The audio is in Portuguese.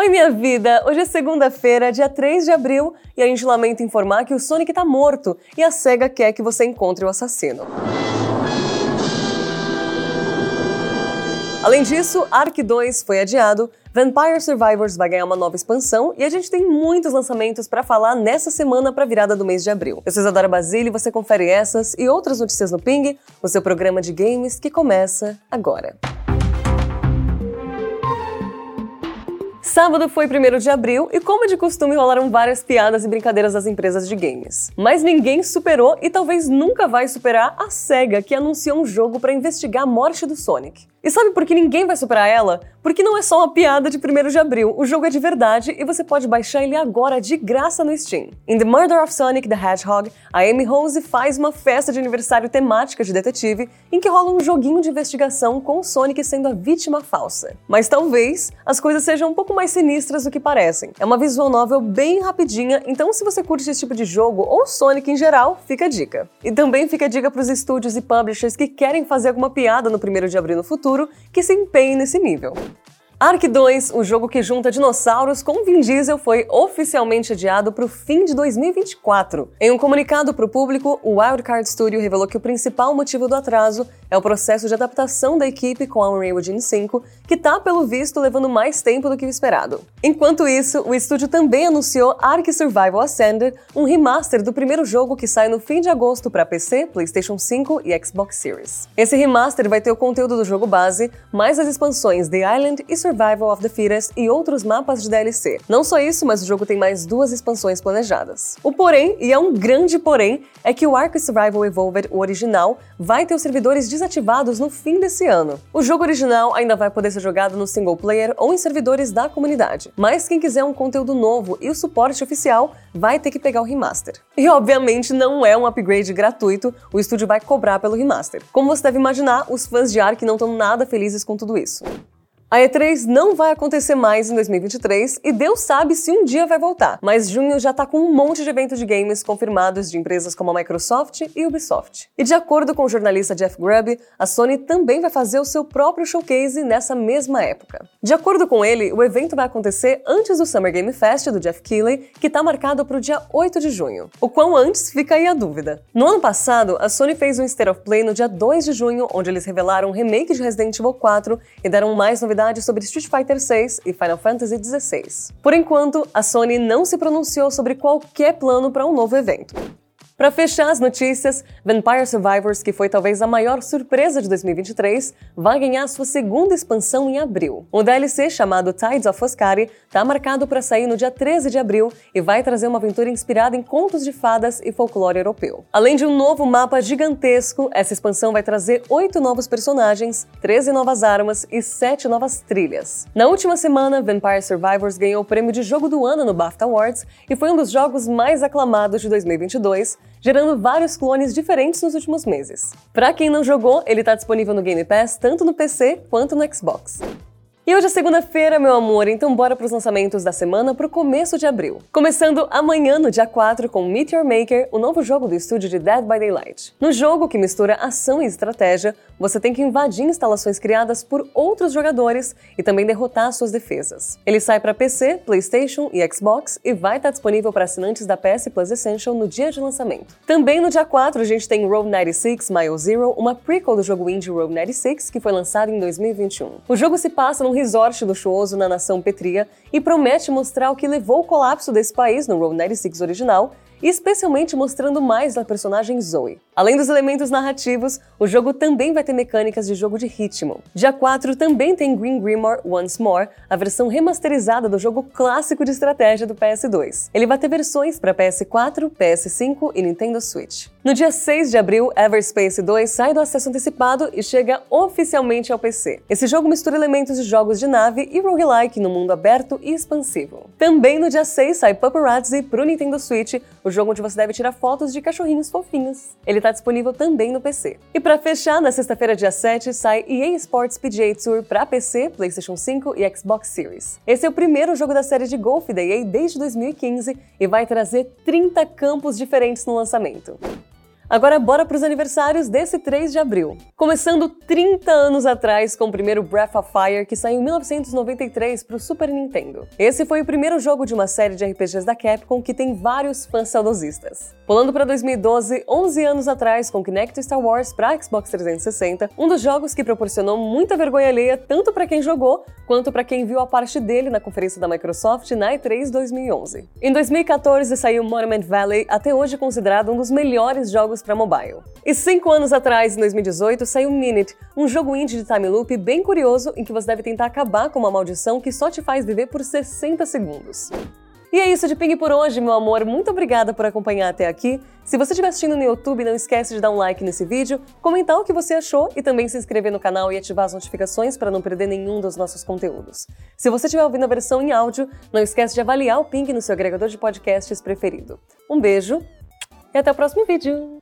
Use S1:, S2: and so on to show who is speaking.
S1: Oi, minha vida! Hoje é segunda-feira, dia 3 de abril, e a gente lamenta informar que o Sonic tá morto e a SEGA quer que você encontre o assassino. Além disso, Ark 2 foi adiado, Vampire Survivors vai ganhar uma nova expansão e a gente tem muitos lançamentos para falar nessa semana para virada do mês de abril. Eu sou Isadora Basile e você confere essas e outras notícias no Ping, o seu programa de games que começa agora. Sábado foi 1 de abril e, como de costume, rolaram várias piadas e brincadeiras das empresas de games. Mas ninguém superou e talvez nunca vai superar a SEGA, que anunciou um jogo para investigar a morte do Sonic. E sabe por que ninguém vai superar ela? Porque não é só uma piada de 1 de abril, o jogo é de verdade e você pode baixar ele agora de graça no Steam. Em The Murder of Sonic the Hedgehog, a Amy Rose faz uma festa de aniversário temática de detetive em que rola um joguinho de investigação com Sonic sendo a vítima falsa. Mas talvez as coisas sejam um pouco mais sinistras do que parecem. É uma visual novel bem rapidinha, então se você curte esse tipo de jogo ou Sonic em geral, fica a dica. E também fica a dica para os estúdios e publishers que querem fazer alguma piada no 1 de abril no futuro futuro que se empenhe nesse nível. Ark 2, o jogo que junta dinossauros com Vin Diesel, foi oficialmente adiado para o fim de 2024. Em um comunicado para o público, o Wildcard Studio revelou que o principal motivo do atraso é o processo de adaptação da equipe com a Unreal Engine 5, que está, pelo visto, levando mais tempo do que o esperado. Enquanto isso, o estúdio também anunciou Ark Survival Ascended, um remaster do primeiro jogo que sai no fim de agosto para PC, PlayStation 5 e Xbox Series. Esse remaster vai ter o conteúdo do jogo base, mais as expansões The Island e Survival of the Fittest e outros mapas de DLC. Não só isso, mas o jogo tem mais duas expansões planejadas. O porém, e é um grande porém, é que o Ark Survival Evolved, o original, vai ter os servidores desativados no fim desse ano. O jogo original ainda vai poder ser jogado no single player ou em servidores da comunidade, mas quem quiser um conteúdo novo e o suporte oficial vai ter que pegar o remaster. E obviamente não é um upgrade gratuito, o estúdio vai cobrar pelo remaster. Como você deve imaginar, os fãs de Ark não estão nada felizes com tudo isso. A E3 não vai acontecer mais em 2023 e Deus sabe se um dia vai voltar, mas junho já tá com um monte de eventos de games confirmados de empresas como a Microsoft e Ubisoft. E de acordo com o jornalista Jeff Grubb, a Sony também vai fazer o seu próprio showcase nessa mesma época. De acordo com ele, o evento vai acontecer antes do Summer Game Fest do Jeff Keighley, que está marcado para o dia 8 de junho. O quão antes fica aí a dúvida. No ano passado, a Sony fez um State of Play no dia 2 de junho, onde eles revelaram um remake de Resident Evil 4 e deram mais novidades sobre Street Fighter VI e Final Fantasy XVI. Por enquanto, a Sony não se pronunciou sobre qualquer plano para um novo evento. Para fechar as notícias, Vampire Survivors, que foi talvez a maior surpresa de 2023, vai ganhar sua segunda expansão em abril. O DLC, chamado Tides of Foscari, está marcado para sair no dia 13 de abril e vai trazer uma aventura inspirada em contos de fadas e folclore europeu. Além de um novo mapa gigantesco, essa expansão vai trazer oito novos personagens, 13 novas armas e sete novas trilhas. Na última semana, Vampire Survivors ganhou o prêmio de jogo do ano no BAFTA Awards e foi um dos jogos mais aclamados de 2022 gerando vários clones diferentes nos últimos meses. Para quem não jogou, ele está disponível no Game Pass tanto no PC quanto no Xbox. E hoje é segunda-feira, meu amor, então bora para os lançamentos da semana para o começo de abril. Começando amanhã, no dia 4, com Meteor Maker, o novo jogo do estúdio de Dead by Daylight. No jogo, que mistura ação e estratégia, você tem que invadir instalações criadas por outros jogadores e também derrotar suas defesas. Ele sai para PC, PlayStation e Xbox e vai estar disponível para assinantes da PS Plus Essential no dia de lançamento. Também no dia 4, a gente tem Road 96 Mile Zero, uma prequel do jogo indie Road 96 que foi lançado em 2021. O jogo se passa num resort luxuoso na nação Petria e promete mostrar o que levou ao colapso desse país no Road 96 original especialmente mostrando mais da personagem Zoe. Além dos elementos narrativos, o jogo também vai ter mecânicas de jogo de ritmo. Dia 4 também tem Green Grimoire Once More, a versão remasterizada do jogo clássico de estratégia do PS2. Ele vai ter versões para PS4, PS5 e Nintendo Switch. No dia 6 de abril, Everspace 2 sai do acesso antecipado e chega oficialmente ao PC. Esse jogo mistura elementos de jogos de nave e roguelike no mundo aberto e expansivo. Também no dia 6 sai Paparazzi pro Nintendo Switch, o jogo onde você deve tirar fotos de cachorrinhos fofinhos. Ele está disponível também no PC. E para fechar, na sexta-feira, dia 7, sai EA Sports PGA Tour para PC, PlayStation 5 e Xbox Series. Esse é o primeiro jogo da série de golfe da EA desde 2015 e vai trazer 30 campos diferentes no lançamento. Agora bora para os aniversários desse 3 de abril. Começando 30 anos atrás com o primeiro Breath of Fire, que saiu em 1993 para o Super Nintendo. Esse foi o primeiro jogo de uma série de RPGs da Capcom que tem vários fãs saudosistas. Pulando para 2012, 11 anos atrás, com Kinect Star Wars para Xbox 360, um dos jogos que proporcionou muita vergonha alheia tanto para quem jogou quanto para quem viu a parte dele na conferência da Microsoft na E3 2011. Em 2014 saiu Monument Valley, até hoje considerado um dos melhores jogos para mobile. E cinco anos atrás, em 2018, saiu Minute, um jogo indie de time loop bem curioso em que você deve tentar acabar com uma maldição que só te faz viver por 60 segundos. E é isso de Ping por hoje, meu amor. Muito obrigada por acompanhar até aqui. Se você estiver assistindo no YouTube, não esquece de dar um like nesse vídeo, comentar o que você achou e também se inscrever no canal e ativar as notificações para não perder nenhum dos nossos conteúdos. Se você estiver ouvindo a versão em áudio, não esquece de avaliar o Ping no seu agregador de podcasts preferido. Um beijo e até o próximo vídeo!